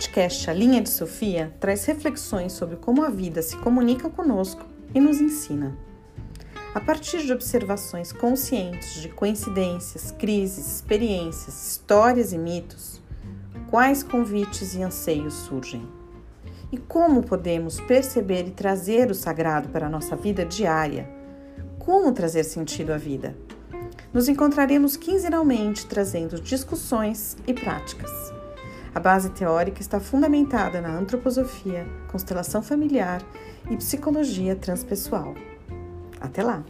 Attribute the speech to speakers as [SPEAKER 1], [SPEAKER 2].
[SPEAKER 1] podcast A Linha de Sofia traz reflexões sobre como a vida se comunica conosco e nos ensina. A partir de observações conscientes de coincidências, crises, experiências, histórias e mitos, quais convites e anseios surgem? E como podemos perceber e trazer o sagrado para a nossa vida diária? Como trazer sentido à vida? Nos encontraremos quinzenalmente trazendo discussões e práticas. A base teórica está fundamentada na antroposofia, constelação familiar e psicologia transpessoal. Até lá!